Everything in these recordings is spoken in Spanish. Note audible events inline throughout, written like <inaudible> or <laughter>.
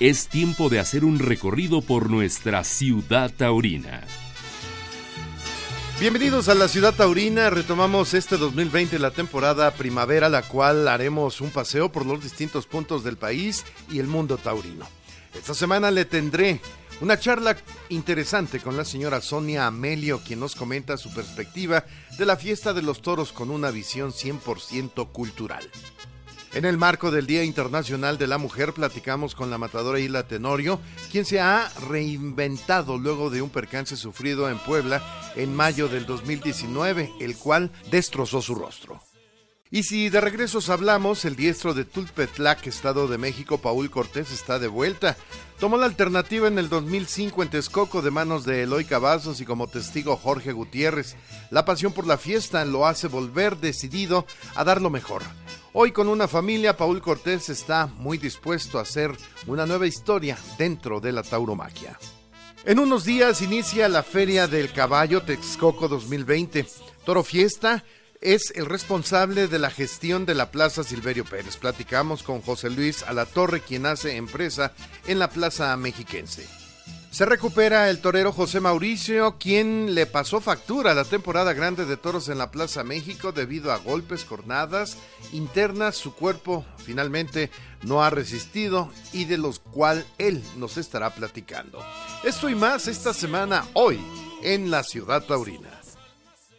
es tiempo de hacer un recorrido por nuestra ciudad taurina. Bienvenidos a la ciudad taurina, retomamos este 2020 la temporada primavera, la cual haremos un paseo por los distintos puntos del país y el mundo taurino. Esta semana le tendré una charla interesante con la señora Sonia Amelio, quien nos comenta su perspectiva de la fiesta de los toros con una visión 100% cultural. En el marco del Día Internacional de la Mujer platicamos con la matadora Isla Tenorio, quien se ha reinventado luego de un percance sufrido en Puebla en mayo del 2019, el cual destrozó su rostro. Y si de regresos hablamos, el diestro de Tulpetlac, Estado de México, Paul Cortés, está de vuelta. Tomó la alternativa en el 2005 en Texcoco de manos de Eloy Cavazos y como testigo Jorge Gutiérrez. La pasión por la fiesta lo hace volver decidido a dar lo mejor. Hoy con una familia, Paul Cortés está muy dispuesto a hacer una nueva historia dentro de la tauromaquia. En unos días inicia la Feria del Caballo Texcoco 2020. Toro Fiesta es el responsable de la gestión de la Plaza Silverio Pérez. Platicamos con José Luis Alatorre, quien hace empresa en la Plaza Mexiquense. Se recupera el torero José Mauricio, quien le pasó factura a la temporada grande de toros en la Plaza México debido a golpes, cornadas internas. Su cuerpo finalmente no ha resistido y de los cual él nos estará platicando. Esto y más esta semana hoy en la ciudad taurina.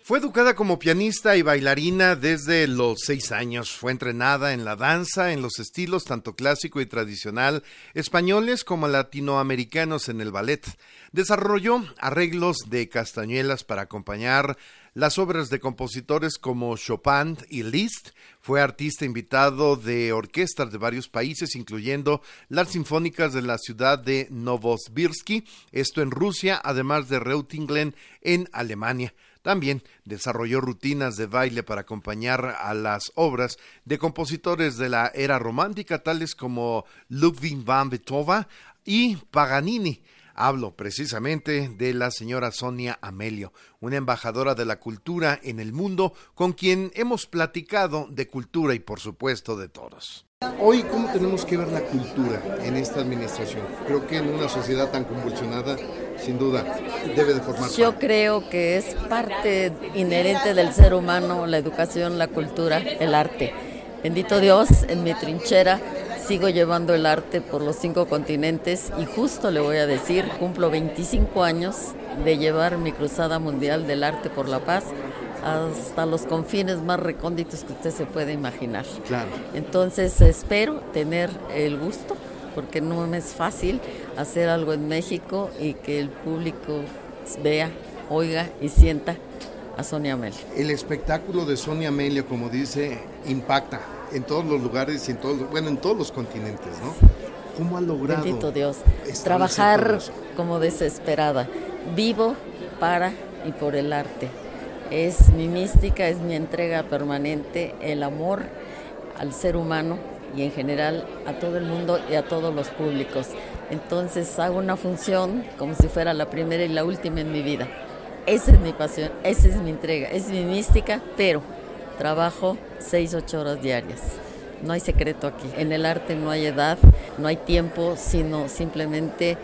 Fue educada como pianista y bailarina desde los seis años. Fue entrenada en la danza, en los estilos tanto clásico y tradicional, españoles como latinoamericanos en el ballet. Desarrolló arreglos de castañuelas para acompañar las obras de compositores como Chopin y Liszt. Fue artista invitado de orquestas de varios países, incluyendo las sinfónicas de la ciudad de Novosibirsk, esto en Rusia, además de Reutlingen en Alemania. También desarrolló rutinas de baile para acompañar a las obras de compositores de la era romántica, tales como Ludwig van Beethoven y Paganini. Hablo precisamente de la señora Sonia Amelio, una embajadora de la cultura en el mundo con quien hemos platicado de cultura y por supuesto de todos. Hoy, ¿cómo tenemos que ver la cultura en esta administración? Creo que en una sociedad tan convulsionada, sin duda, debe de formar Yo creo que es parte inherente del ser humano la educación, la cultura, el arte. Bendito Dios, en mi trinchera sigo llevando el arte por los cinco continentes y justo le voy a decir, cumplo 25 años de llevar mi cruzada mundial del arte por la paz hasta los confines más recónditos que usted se puede imaginar. Claro. Entonces espero tener el gusto, porque no me es fácil hacer algo en México y que el público vea, oiga y sienta a Sonia Amelio. El espectáculo de Sonia Amelio, como dice, impacta en todos los lugares y en todos, bueno, en todos los continentes, ¿no? ¿Cómo ha logrado? Bendito Dios. Trabajar como desesperada. Vivo para y por el arte es mi mística, es mi entrega permanente, el amor al ser humano y en general a todo el mundo y a todos los públicos. Entonces hago una función como si fuera la primera y la última en mi vida. Esa es mi pasión, esa es mi entrega, es mi mística, pero trabajo seis, ocho horas diarias. No hay secreto aquí. En el arte no hay edad, no hay tiempo, sino simplemente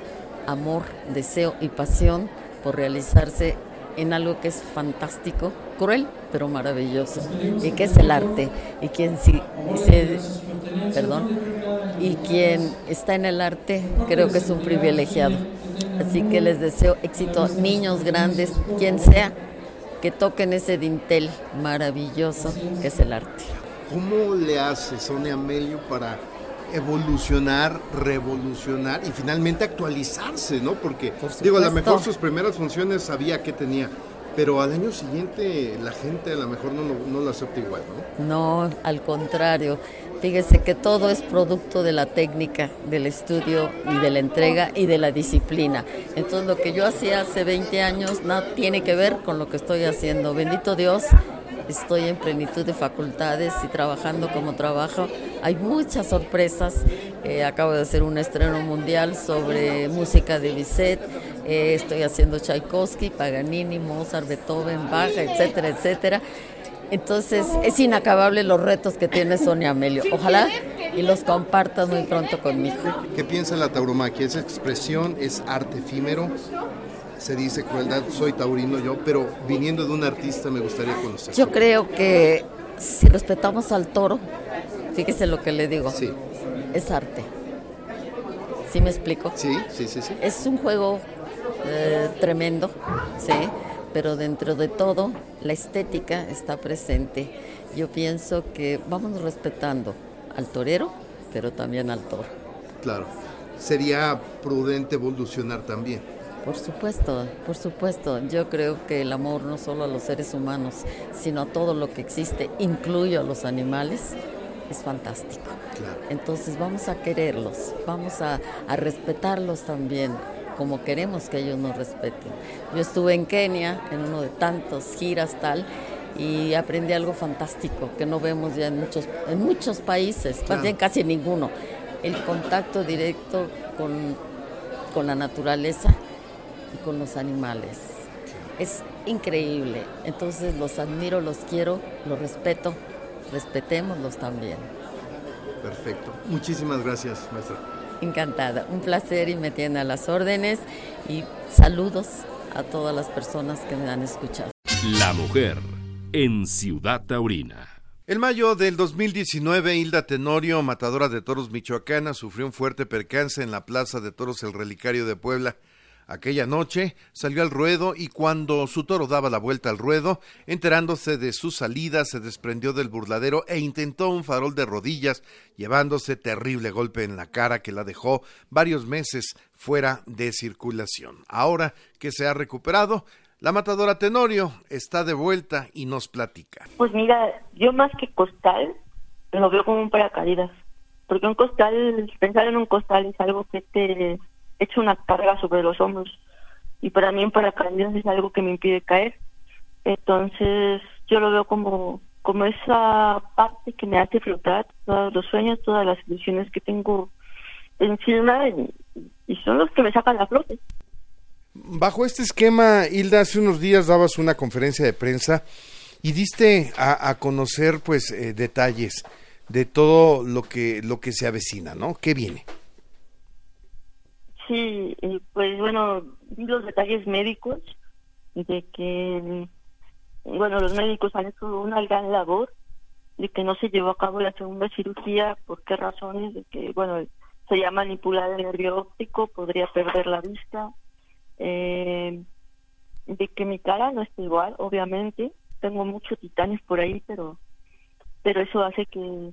amor, deseo y pasión por realizarse en algo que es fantástico, cruel, pero maravilloso, y que es el arte. Y quien, si, perdón, y quien está en el arte creo que es un privilegiado. Así que les deseo éxito, niños grandes, quien sea, que toquen ese dintel maravilloso que es el arte. ¿Cómo le hace Sonia Amelio para evolucionar, revolucionar y finalmente actualizarse, ¿no? Porque, digo, a lo mejor sus primeras funciones sabía que tenía, pero al año siguiente la gente a lo mejor no, no, lo acepta igual, ¿no? No, al contrario. Fíjese que todo es producto de la técnica, del estudio y de la entrega y de la disciplina. Entonces lo que yo hacía hace 20 años no tiene que ver con lo que estoy haciendo. Bendito Dios, estoy en plenitud de facultades y trabajando como trabajo. Hay muchas sorpresas. Eh, acabo de hacer un estreno mundial sobre música de Bizet. Eh, estoy haciendo Tchaikovsky, Paganini, Mozart, Beethoven, Bach, etcétera, etcétera. Entonces es inacabable los retos que tiene Sonia Amelio. Ojalá y los compartas muy pronto conmigo. ¿Qué piensa la tauromaquia? ¿Es expresión? ¿Es arte efímero? Se dice crueldad, soy taurino yo, pero viniendo de un artista me gustaría conocer. Yo creo que si respetamos al toro, fíjese lo que le digo, Sí, es arte. ¿Sí me explico? sí, sí, sí, sí. Es un juego eh, tremendo, sí, pero dentro de todo la estética está presente. Yo pienso que vamos respetando al torero, pero también al toro. Claro. Sería prudente evolucionar también. Por supuesto, por supuesto. Yo creo que el amor no solo a los seres humanos, sino a todo lo que existe, incluyo a los animales, es fantástico. Claro. Entonces vamos a quererlos, vamos a, a respetarlos también, como queremos que ellos nos respeten. Yo estuve en Kenia, en uno de tantos giras tal, y aprendí algo fantástico que no vemos ya en muchos, en muchos países, más bien casi ninguno. El contacto directo con, con la naturaleza y con los animales. Es increíble. Entonces los admiro, los quiero, los respeto, respetémoslos también. Perfecto. Muchísimas gracias, maestra. Encantada, un placer y me tiene a las órdenes y saludos a todas las personas que me han escuchado. La mujer en Ciudad Taurina. En mayo del 2019, Hilda Tenorio, matadora de toros michoacana, sufrió un fuerte percance en la Plaza de Toros El Relicario de Puebla. Aquella noche salió al ruedo y cuando su toro daba la vuelta al ruedo, enterándose de su salida, se desprendió del burladero e intentó un farol de rodillas, llevándose terrible golpe en la cara que la dejó varios meses fuera de circulación. Ahora que se ha recuperado, la matadora Tenorio está de vuelta y nos platica. Pues mira, yo más que costal, lo veo como un paracaídas. Porque un costal, pensar en un costal es algo que te echa una carga sobre los hombros. Y para mí un paracaídas es algo que me impide caer. Entonces yo lo veo como, como esa parte que me hace flotar todos los sueños, todas las ilusiones que tengo encima y, y son los que me sacan la flote. Bajo este esquema, Hilda, hace unos días dabas una conferencia de prensa y diste a, a conocer pues eh, detalles de todo lo que lo que se avecina, ¿no? ¿Qué viene? Sí, pues bueno, los detalles médicos de que, bueno, los médicos han hecho una gran labor de que no se llevó a cabo la segunda cirugía, ¿por qué razones? De que, bueno, se llama manipular el nervio óptico, podría perder la vista, eh, de que mi cara no está igual, obviamente, tengo muchos titanes por ahí, pero, pero eso hace que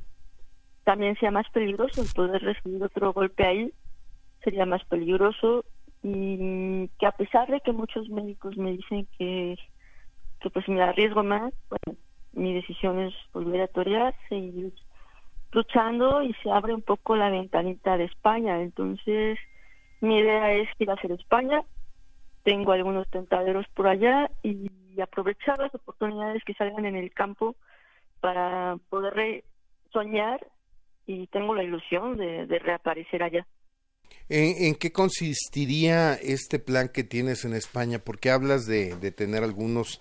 también sea más peligroso el poder recibir otro golpe ahí sería más peligroso y que a pesar de que muchos médicos me dicen que, que pues me arriesgo más, bueno, mi decisión es volver a torear, seguir luchando y se abre un poco la ventanita de España. Entonces, mi idea es ir a hacer España. Tengo algunos tentaderos por allá y aprovechar las oportunidades que salgan en el campo para poder soñar y tengo la ilusión de reaparecer allá. ¿En, qué consistiría este plan que tienes en España? Porque hablas de, de tener algunos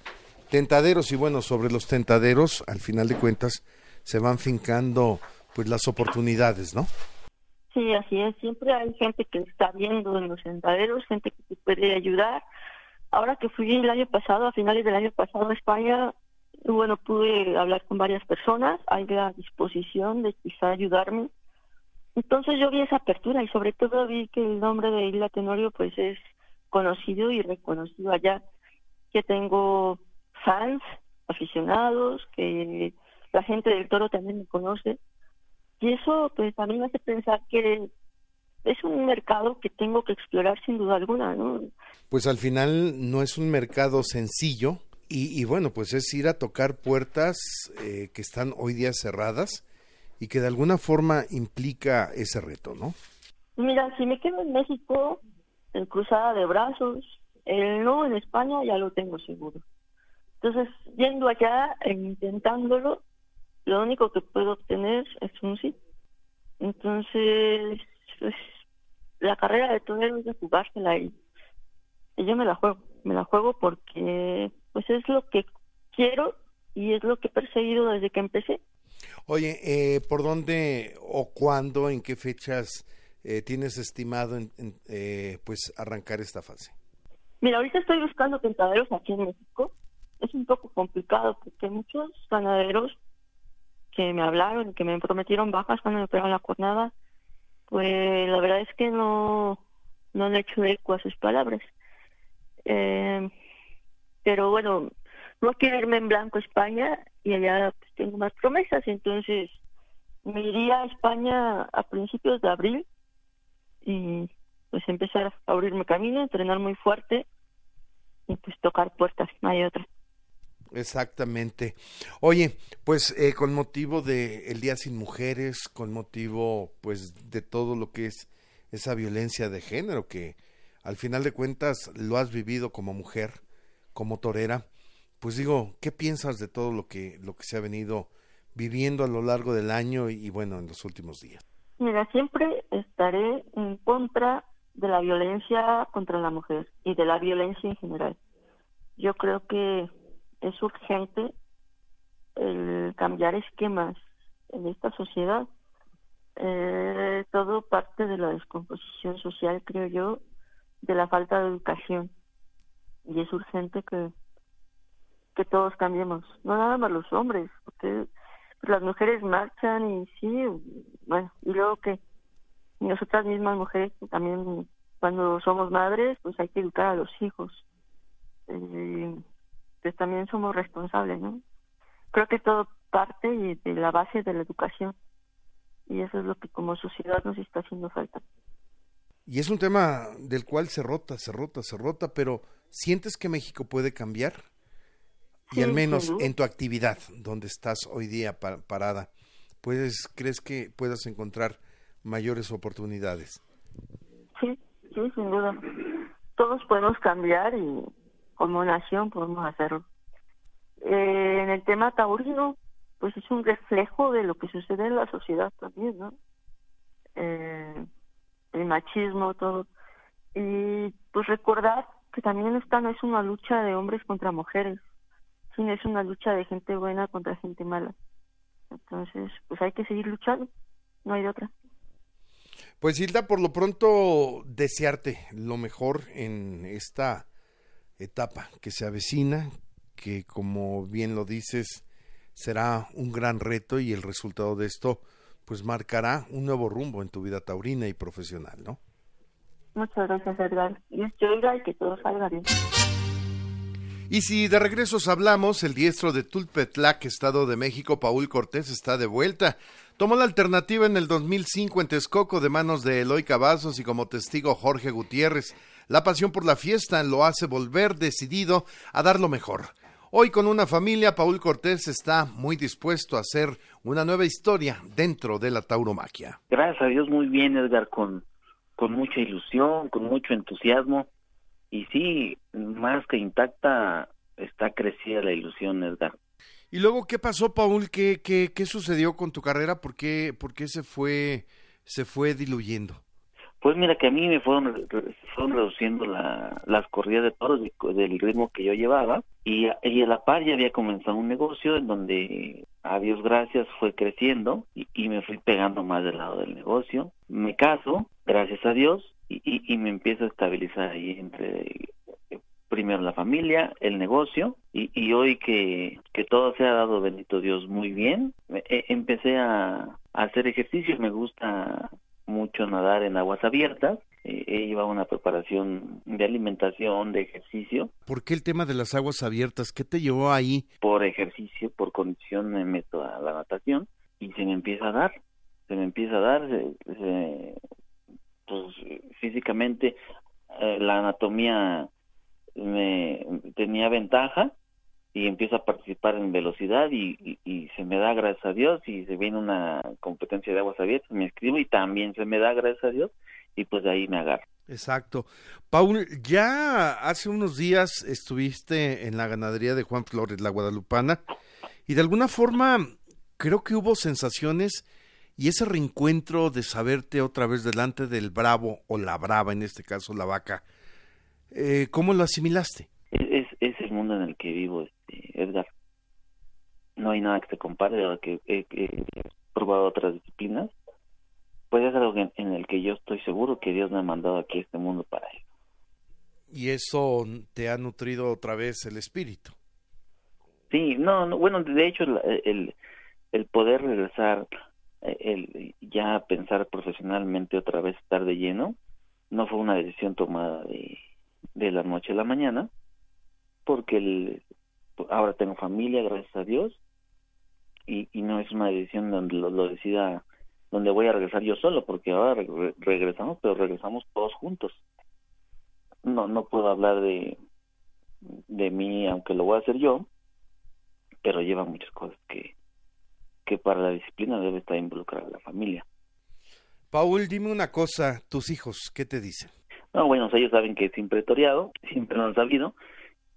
tentaderos y bueno, sobre los tentaderos, al final de cuentas, se van fincando pues las oportunidades, ¿no? Sí, así es. Siempre hay gente que está viendo en los sentaderos, gente que te puede ayudar. Ahora que fui el año pasado, a finales del año pasado a España, bueno, pude hablar con varias personas. Hay la disposición de quizá ayudarme. Entonces yo vi esa apertura y sobre todo vi que el nombre de Isla Tenorio pues es conocido y reconocido allá. Que tengo fans, aficionados, que la gente del toro también me conoce. Y eso pues también me hace pensar que es un mercado que tengo que explorar sin duda alguna, ¿no? Pues al final no es un mercado sencillo y, y bueno, pues es ir a tocar puertas eh, que están hoy día cerradas y que de alguna forma implica ese reto, ¿no? Mira, si me quedo en México, en cruzada de brazos, el no en España ya lo tengo seguro. Entonces, yendo allá e intentándolo, lo único que puedo obtener es un sí. Entonces, pues, la carrera de torero es de jugársela y, y yo me la juego. Me la juego porque pues es lo que quiero y es lo que he perseguido desde que empecé. Oye, eh, ¿por dónde o cuándo, en qué fechas eh, tienes estimado en, eh, pues arrancar esta fase? Mira, ahorita estoy buscando tentaderos aquí en México. Es un poco complicado porque muchos ganaderos que me hablaron, que me prometieron bajas cuando me pegaron la jornada, pues la verdad es que no, no han hecho eco a sus palabras. Eh, pero bueno, no quiero irme en blanco a España y allá pues, tengo más promesas, entonces me iría a España a principios de abril y pues empezar a abrirme camino, entrenar muy fuerte y pues tocar puertas, no hay otra. Exactamente. Oye, pues eh, con motivo de el Día sin Mujeres, con motivo pues de todo lo que es esa violencia de género que al final de cuentas lo has vivido como mujer, como torera, pues digo, ¿qué piensas de todo lo que lo que se ha venido viviendo a lo largo del año y, bueno, en los últimos días? Mira, siempre estaré en contra de la violencia contra la mujer y de la violencia en general. Yo creo que es urgente el cambiar esquemas en esta sociedad. Eh, todo parte de la descomposición social, creo yo, de la falta de educación. Y es urgente que, que todos cambiemos, no nada más los hombres, porque las mujeres marchan y sí, bueno, y luego que nosotras mismas mujeres también cuando somos madres, pues hay que educar a los hijos. Eh, pues también somos responsables, ¿no? Creo que todo parte de la base de la educación y eso es lo que como sociedad nos está haciendo falta. Y es un tema del cual se rota, se rota, se rota, pero ¿sientes que México puede cambiar? Y al menos en tu actividad, donde estás hoy día parada, puedes, ¿crees que puedas encontrar mayores oportunidades? Sí, sí, sin duda. Todos podemos cambiar y como nación podemos hacerlo. Eh, en el tema taurino, pues es un reflejo de lo que sucede en la sociedad también, ¿no? Eh, el machismo, todo. Y pues recordar que también esta no es una lucha de hombres contra mujeres, es una lucha de gente buena contra gente mala. Entonces, pues hay que seguir luchando, no hay de otra. Pues Hilda, por lo pronto desearte lo mejor en esta etapa que se avecina, que como bien lo dices, será un gran reto y el resultado de esto pues marcará un nuevo rumbo en tu vida taurina y profesional, ¿no? Muchas gracias, Edgar. Y y que todo salga bien. Y si de regresos hablamos, el diestro de Tulpetlac, Estado de México, Paul Cortés, está de vuelta. Tomó la alternativa en el 2005 en Texcoco de manos de Eloy Cavazos y como testigo Jorge Gutiérrez. La pasión por la fiesta lo hace volver decidido a dar lo mejor. Hoy con una familia, Paul Cortés está muy dispuesto a hacer una nueva historia dentro de la tauromaquia. Gracias a Dios, muy bien, Edgar, con, con mucha ilusión, con mucho entusiasmo. Y sí, más que intacta, está crecida la ilusión, Edgar. Y luego, ¿qué pasó, Paul? ¿Qué, qué, qué sucedió con tu carrera? ¿Por qué, por qué se, fue, se fue diluyendo? Pues mira que a mí me fueron, fueron reduciendo la, las corridas de toros del ritmo que yo llevaba y, y a la par ya había comenzado un negocio en donde a Dios gracias fue creciendo y, y, me fui pegando más del lado del negocio. Me caso, gracias a Dios, y, y, me empiezo a estabilizar ahí entre primero la familia, el negocio y, y hoy que, que todo se ha dado, bendito Dios, muy bien, e, empecé a, a hacer ejercicio, me gusta mucho nadar en aguas abiertas. Eh, he llevado una preparación de alimentación, de ejercicio. ¿Por qué el tema de las aguas abiertas? ¿Qué te llevó ahí? Por ejercicio, por condición me meto a la natación y se me empieza a dar, se me empieza a dar, pues físicamente eh, la anatomía me tenía ventaja y empiezo a participar en velocidad y, y, se me da gracias a Dios y se viene una competencia de aguas abiertas, me escribo y también se me da gracias a Dios y pues de ahí me agarro. Exacto. Paul, ya hace unos días estuviste en la ganadería de Juan Flores, la Guadalupana, y de alguna forma creo que hubo sensaciones y ese reencuentro de saberte otra vez delante del bravo o la brava, en este caso la vaca, eh, ¿cómo lo asimilaste? Es, es el mundo en el que vivo, este, Edgar. no hay nada que se compare a que he, probado otras disciplinas, pues es algo en, el que yo estoy seguro que Dios me ha mandado aquí a este mundo para él. Y eso te ha nutrido otra vez el espíritu. Sí, no, no bueno, de hecho el, el poder regresar, el ya pensar profesionalmente otra vez estar de lleno, no fue una decisión tomada de, de la noche a la mañana, porque el, ahora tengo familia, gracias a Dios, y, y no es una decisión donde lo, decida, donde voy a regresar yo solo, porque ahora regresamos, pero regresamos todos juntos. No, no puedo hablar de, de mí, aunque lo voy a hacer yo, pero lleva muchas cosas que, que para la disciplina debe estar involucrada la familia. Paul, dime una cosa, tus hijos, ¿qué te dicen? No, bueno, ellos saben que siempre he toreado, <laughs> siempre lo han sabido,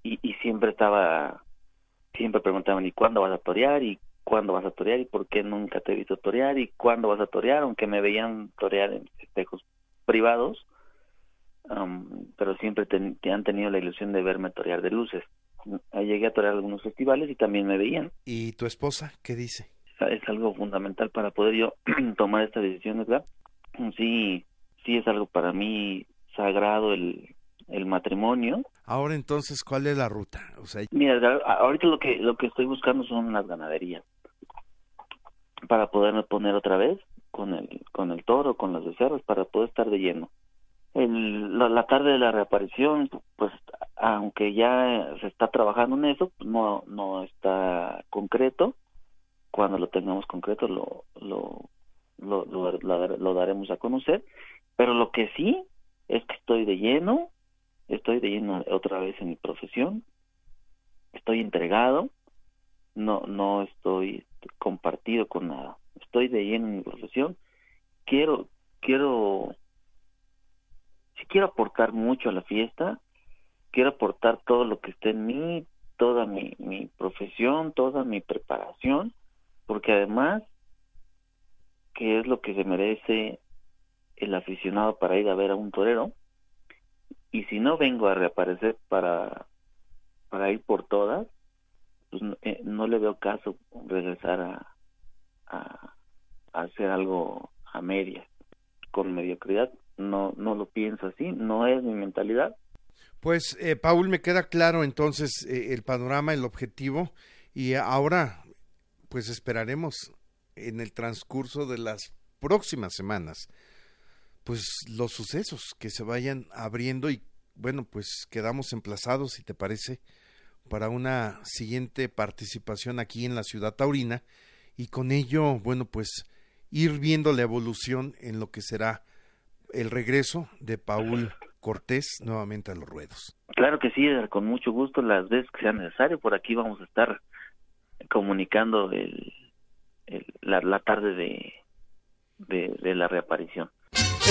y, y siempre estaba, siempre preguntaban, ¿y cuándo vas a torear? ¿Y cuándo vas a torear? ¿Y por qué nunca te he visto torear? ¿Y cuándo vas a torear? Aunque me veían torear en espejos privados, pero siempre te, han tenido la ilusión de verme torear de luces. Llegué a torear algunos festivales y también me veían. ¿Y tu esposa qué dice? Es algo fundamental para poder yo <clears throat> tomar esta decisión, ¿verdad? Sí, sí es algo para mí sagrado el, el matrimonio. Ahora entonces, ¿cuál es la ruta? O sea... Mira, ahorita lo que lo que estoy buscando son las ganaderías para poderme poner otra vez con el con el toro, con los becerros, para poder estar de lleno. El, la, tarde de la reaparición, pues aunque ya se está trabajando en eso, no no está concreto. Cuando lo tengamos concreto lo lo lo, lo daremos a conocer. Pero lo que sí es que estoy de lleno, estoy de lleno otra vez en mi profesión, estoy entregado, no, no estoy compartido con nada, estoy de lleno en mi profesión, quiero, quiero, si quiero aportar mucho a la fiesta, quiero aportar todo lo que esté en mí, toda mi, mi profesión, toda mi preparación, porque además, que es lo que se merece el aficionado para ir a ver a un torero y si no vengo a reaparecer para para ir por todas pues no, eh, le veo caso regresar a, a, hacer algo a medias. Con mediocridad no no lo pienso así no es mi mentalidad. Pues eh, Paul me queda claro entonces eh, el panorama el objetivo y ahora pues esperaremos en el transcurso de las próximas semanas pues los sucesos que se vayan abriendo y bueno, pues quedamos emplazados, si te parece, para una siguiente participación aquí en la ciudad taurina y con ello, bueno, pues ir viendo la evolución en lo que será el regreso de Paul Cortés nuevamente a los ruedos. Claro que sí, con mucho gusto, las veces que sea necesario, por aquí vamos a estar comunicando el, la, la, tarde de, de la reaparición.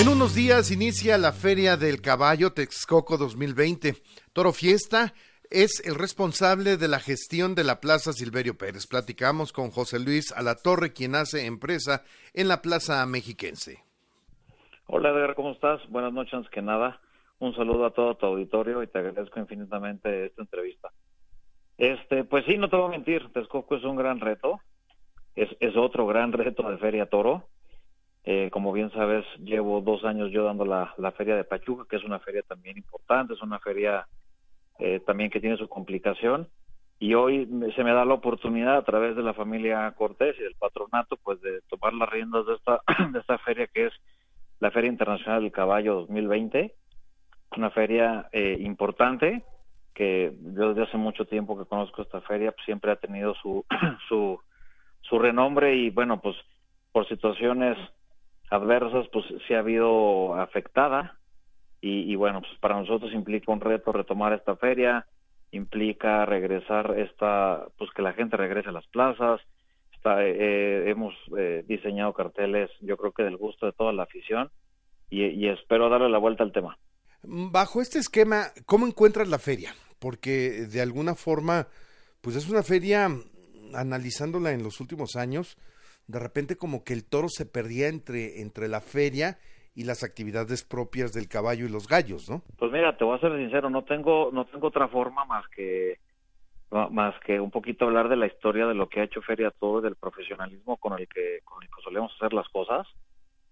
En unos días inicia la Feria del Caballo Texcoco 2020. Toro Fiesta es el responsable de la gestión de la Plaza Silverio Pérez. Platicamos con José Luis Alatorre, quien hace empresa en la Plaza Mexiquense. Hola Edgar, ¿cómo estás? Buenas noches, antes que nada. Un saludo a todo tu auditorio y te agradezco infinitamente esta entrevista. Este, pues sí, no te voy a mentir, Texcoco es un gran reto. Es, es otro gran <laughs> reto de Feria Toro eh, como bien sabes, llevo dos años yo dando la, feria de Pachuca, que es una feria también importante, es una feria eh, también que tiene su complicación. Y hoy se me da la oportunidad a través de la familia Cortés y del patronato, pues de tomar las riendas de esta, <clears throat> de esta feria que es la Feria Internacional del Caballo 2020, una feria eh, importante que yo desde hace mucho tiempo que conozco esta feria pues siempre ha tenido su, <clears throat> su, su renombre y bueno, pues por situaciones adversas, pues sí ha habido afectada y, bueno, pues para nosotros implica un reto retomar esta feria, implica regresar esta, pues que la gente regrese a las plazas, está, eh, hemos eh, diseñado carteles, yo creo que del gusto de toda la afición y, espero darle la vuelta al tema. Bajo este esquema, ¿cómo encuentras la feria? Porque de alguna forma, pues es una feria, analizándola en los últimos años, de repente como que el toro se perdía entre, entre la feria y las actividades propias del caballo y los gallos, ¿no? Pues mira, te voy a ser sincero, no tengo, no tengo otra forma más que más que un poquito hablar de la historia de lo que ha hecho Feria Toro, del profesionalismo con el que, con solemos hacer las cosas.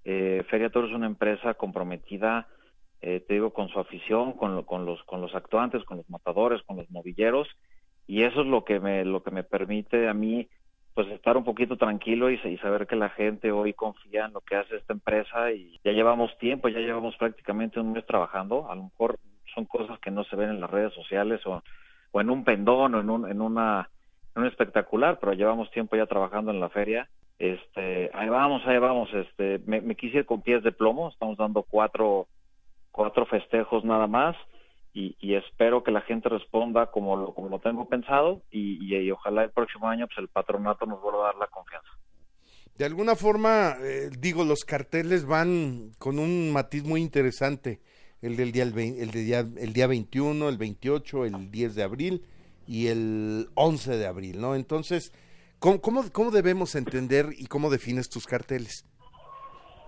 Eh, Feria Toro es una empresa comprometida, eh, te digo, con su afición, con, con, los, con los actuantes, con los matadores, con los novilleros, y eso es lo que me, lo que me permite a mí pues estar un poquito tranquilo y, saber que la gente hoy confía en lo que hace esta empresa y ya llevamos tiempo, ya llevamos prácticamente un mes trabajando, a lo mejor son cosas que no se ven en las redes sociales o o en un pendón o en un, en una un espectacular, pero llevamos tiempo ya trabajando en la feria. Este, ahí vamos, ahí vamos, este, me, me quise ir con pies de plomo, estamos dando cuatro, cuatro festejos nada más y, y espero que la gente responda como lo, como lo tengo pensado y, ojalá el próximo año pues el patronato nos vuelva a dar la confianza. De alguna forma, eh, digo, los carteles van con un matiz muy interesante el del día, el, el, día, el día 21, el 28, el 10 de abril y el 11 de abril, ¿no? Entonces, ¿cómo, cómo, cómo debemos entender y cómo defines tus carteles?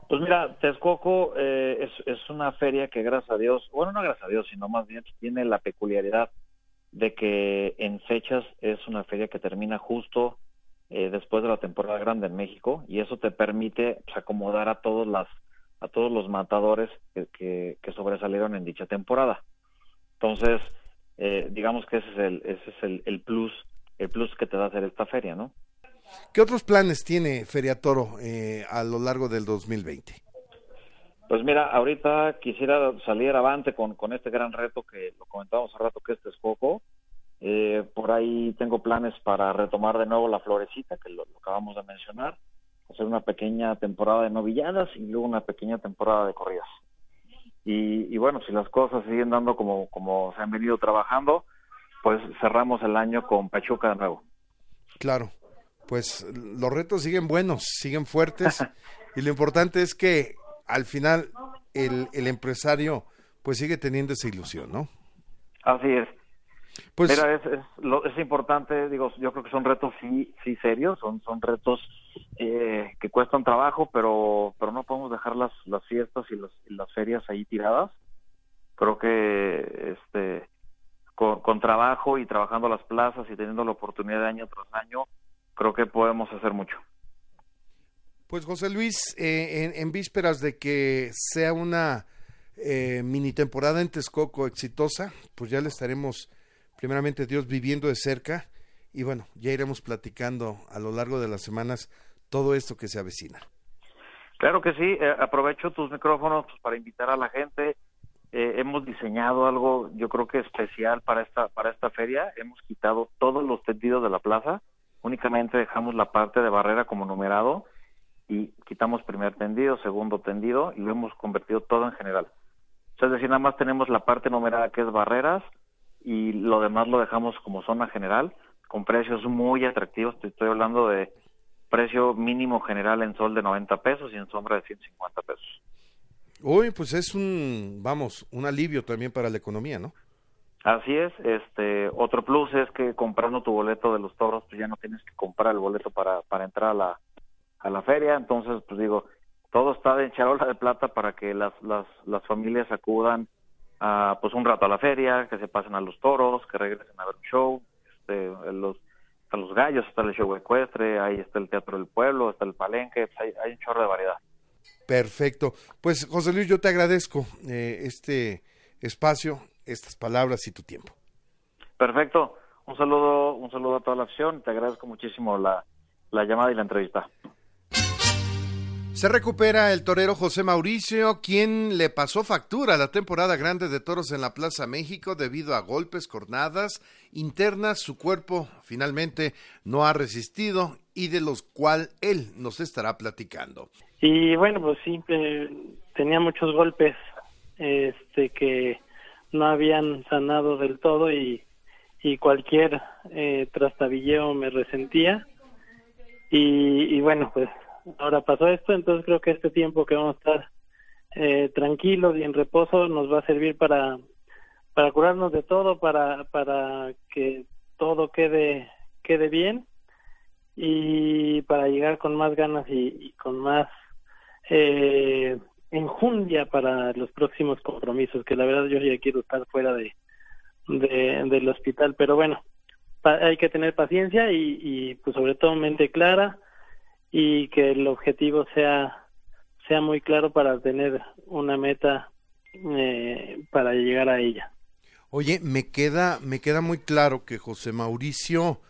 Pues mira, Texcoco eh, es, una feria que gracias a Dios, bueno, no gracias a Dios, sino más bien tiene la peculiaridad de que en fechas es una feria que termina justo eh, después de la temporada grande en México y eso te permite pues, acomodar a todas las a todos los matadores que, que, sobresalieron en dicha temporada. Entonces, eh, digamos que ese es el, ese es el, el, plus, el plus que te da hacer esta feria, ¿no? ¿Qué otros planes tiene Feria Toro eh, a lo largo del 2020? Pues mira, ahorita quisiera salir avante con, con este gran reto que lo comentábamos hace rato, que este es poco. Eh, por ahí tengo planes para retomar de nuevo la florecita, que lo acabamos de mencionar hacer una pequeña temporada de novilladas y luego una pequeña temporada de corridas. Y, y, bueno, si las cosas siguen dando como, como se han venido trabajando, pues cerramos el año con Pachuca de nuevo. Claro, pues los retos siguen buenos, siguen fuertes <laughs> y lo importante es que al final el, el empresario pues sigue teniendo esa ilusión, ¿no? Así es. Pues Mira, es, es, lo, es, importante, digo, yo creo que son retos sí, sí serios, son, son retos eh, que cuestan trabajo, pero, pero no podemos dejar las, las fiestas y, los, y las ferias ahí tiradas. Creo que este con, con, trabajo y trabajando las plazas y teniendo la oportunidad de año tras año, creo que podemos hacer mucho. Pues José Luis, eh, en, en, vísperas de que sea una eh, mini temporada en Texcoco exitosa, pues ya le estaremos primeramente Dios viviendo de cerca y bueno, ya iremos platicando a lo largo de las semanas todo esto que se avecina. Claro que sí, eh, aprovecho tus micrófonos pues, para invitar a la gente. Eh, hemos diseñado algo, yo creo que especial para esta para esta feria. Hemos quitado todos los tendidos de la plaza, únicamente dejamos la parte de barrera como numerado y quitamos primer tendido, segundo tendido y lo hemos convertido todo en general. es decir, nada más tenemos la parte numerada que es barreras, y lo demás lo dejamos como zona general con precios muy atractivos. Te estoy hablando de precio mínimo general en sol de 90 pesos y en sombra de 150 pesos. Uy, pues es un, vamos, un alivio también para la economía, ¿no? Así es, este, otro plus es que comprando tu boleto de los toros, pues ya no tienes que comprar el boleto para, para entrar a la, a la feria, entonces, pues digo, todo está de charola de plata para que las, las, las familias acudan a, pues un rato a la feria, que se pasen a los toros, que regresen a ver un show, este, los, los gallos, está el show ecuestre, ahí está el teatro del pueblo, está el palenque, pues hay, hay, un chorro de variedad. Perfecto. Pues José Luis, yo te agradezco eh, este espacio, estas palabras y tu tiempo. Perfecto. Un saludo, un saludo a toda la acción. Te agradezco muchísimo la, la llamada y la entrevista. Se recupera el torero José Mauricio, quien le pasó factura a la temporada grande de toros en la Plaza México debido a golpes, cornadas internas. Su cuerpo finalmente no ha resistido y de los cual él nos estará platicando. Y bueno, pues sí, eh, tenía muchos golpes este que no habían sanado del todo y, y cualquier eh, trastabilleo me resentía. Y, y bueno, pues ahora pasó esto, entonces creo que este tiempo que vamos a estar eh, tranquilos y en reposo nos va a servir para para curarnos de todo, para para que todo quede quede bien y para llegar con más ganas y, y con más eh, enjundia para los próximos compromisos, que la verdad yo ya quiero estar fuera de, de del hospital, pero bueno, hay que tener paciencia y, y pues sobre todo mente clara y que el objetivo sea sea muy claro para tener una meta eh, para llegar a ella. Oye, me queda me queda muy claro que José Mauricio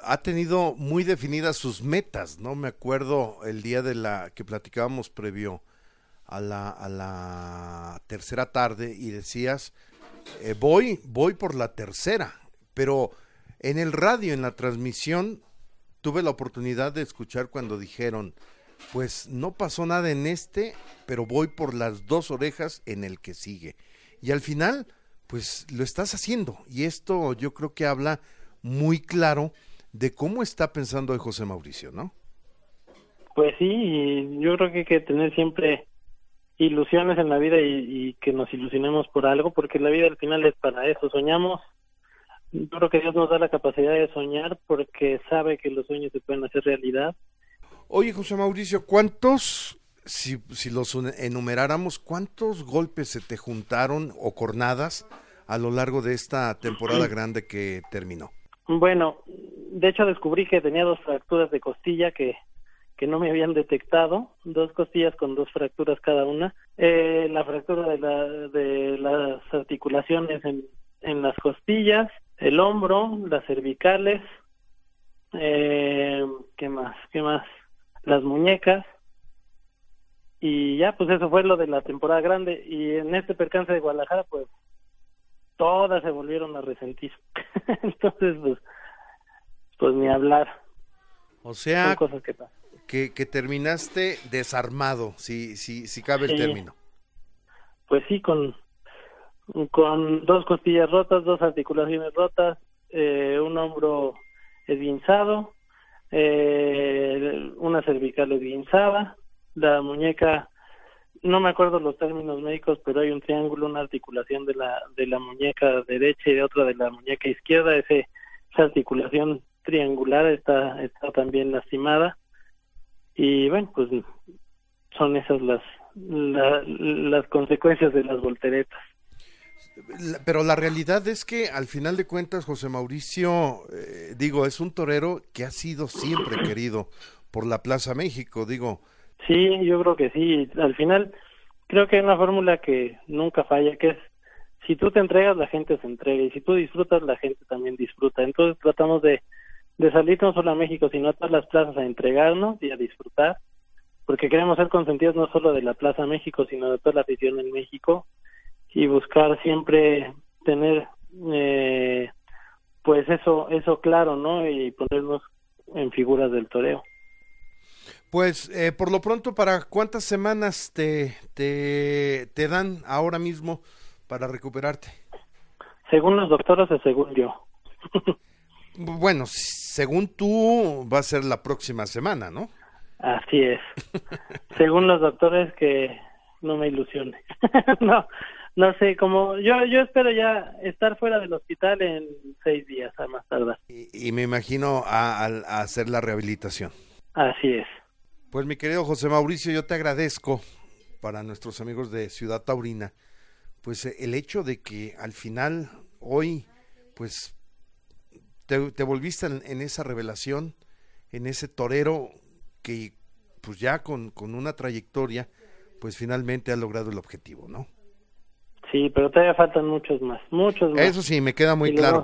ha tenido muy definidas sus metas, ¿no? Me acuerdo el día de la que platicábamos previo a la, a la tercera tarde y decías, eh, voy, voy por la tercera, pero en el radio, en la transmisión, tuve la oportunidad de escuchar cuando dijeron, pues no pasó nada en este, pero voy por las dos orejas en el que sigue. Y al final, pues lo estás haciendo. Y esto yo creo que habla muy claro de cómo está pensando José Mauricio, ¿no? Pues sí, yo creo que hay que tener siempre ilusiones en la vida y, que nos ilusionemos por algo, porque la vida al final es para eso, soñamos. Yo creo que Dios nos da la capacidad de soñar porque sabe que los sueños se pueden hacer realidad. Oye, José Mauricio, ¿cuántos, si, si los enumeráramos, cuántos golpes se te juntaron o cornadas a lo largo de esta temporada grande que terminó? Bueno, de hecho descubrí que tenía dos fracturas de costilla que que no me habían detectado, dos costillas con dos fracturas cada una, eh, la fractura de, la, de las articulaciones en, en las costillas, el hombro, las cervicales, eh, ¿qué más? ¿Qué más? Las muñecas, y ya pues eso fue lo de la temporada grande. Y en este percance de Guadalajara pues todas se volvieron a resentir. <laughs> Entonces pues pues ni hablar. O sea cosas que pasan que, terminaste desarmado, si, si, si cabe el término. Pues sí, con, con dos costillas rotas, dos articulaciones rotas, eh, un hombro esguinzado, eh, una cervical esguinzada, la muñeca, no me acuerdo los términos médicos, pero hay un triángulo, una articulación de la, de la muñeca derecha y de otra de la muñeca izquierda, ese, esa articulación triangular está, está también lastimada y bueno, pues son esas las, las consecuencias de las volteretas. Pero la realidad es que al final de cuentas José Mauricio, eh, digo, es un torero que ha sido siempre <clears throat> querido por la Plaza México, digo. Sí, yo creo que sí. Al final creo que hay una fórmula que nunca falla, que es si tú te entregas, la gente se entrega y si tú disfrutas, la gente también disfruta. Entonces tratamos de de salir no solo a México, sino a todas las plazas a entregarnos y a disfrutar, porque queremos ser consentidos no solo de la Plaza México, sino de toda la afición en México y buscar siempre tener eh, pues eso eso claro, ¿no? Y ponernos en figuras del toreo. Pues eh, por lo pronto, ¿para cuántas semanas te, te, te dan ahora mismo para recuperarte? Según los doctores según yo. <laughs> bueno, según tú, va a ser la próxima semana, ¿no? Así es. <laughs> según los doctores, que no me ilusione. <laughs> no, no sé, como yo, yo espero ya estar fuera del hospital en seis días, a más tardar. Y, me imagino a, hacer la rehabilitación. Así es. Pues mi querido José Mauricio, yo te agradezco para nuestros amigos de Ciudad Taurina, pues el hecho de que al final hoy, pues te, volviste en, esa revelación, en ese torero que pues ya con, con una trayectoria, pues finalmente ha logrado el objetivo, ¿no? Sí, pero todavía faltan muchos más, muchos más. Eso sí, me queda muy claro.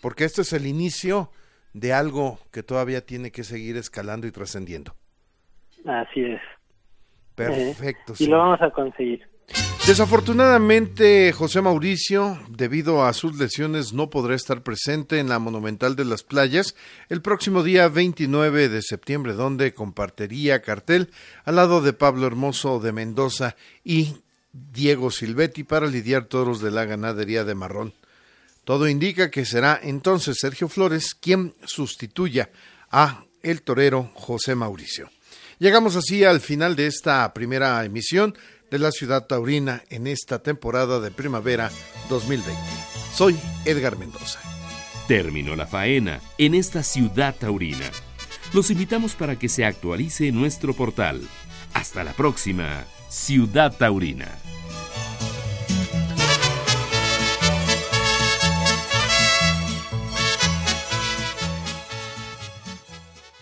Porque esto es el inicio de algo que todavía tiene que seguir escalando y trascendiendo. Así es. Perfecto. Y lo vamos a conseguir. Desafortunadamente, José Mauricio, debido a sus lesiones, no podrá estar presente en la Monumental de las Playas el próximo día 29 de septiembre, donde compartiría cartel al lado de Pablo Hermoso de Mendoza y Diego Silvetti para lidiar toros de la ganadería de Marrón. Todo indica que será entonces Sergio Flores quien sustituya a el torero José Mauricio. Llegamos así al final de esta primera emisión de la ciudad taurina en esta temporada de primavera 2020. Soy Edgar Mendoza. Terminó la faena en esta ciudad taurina. Los invitamos para que se actualice nuestro portal. Hasta la próxima, Ciudad Taurina.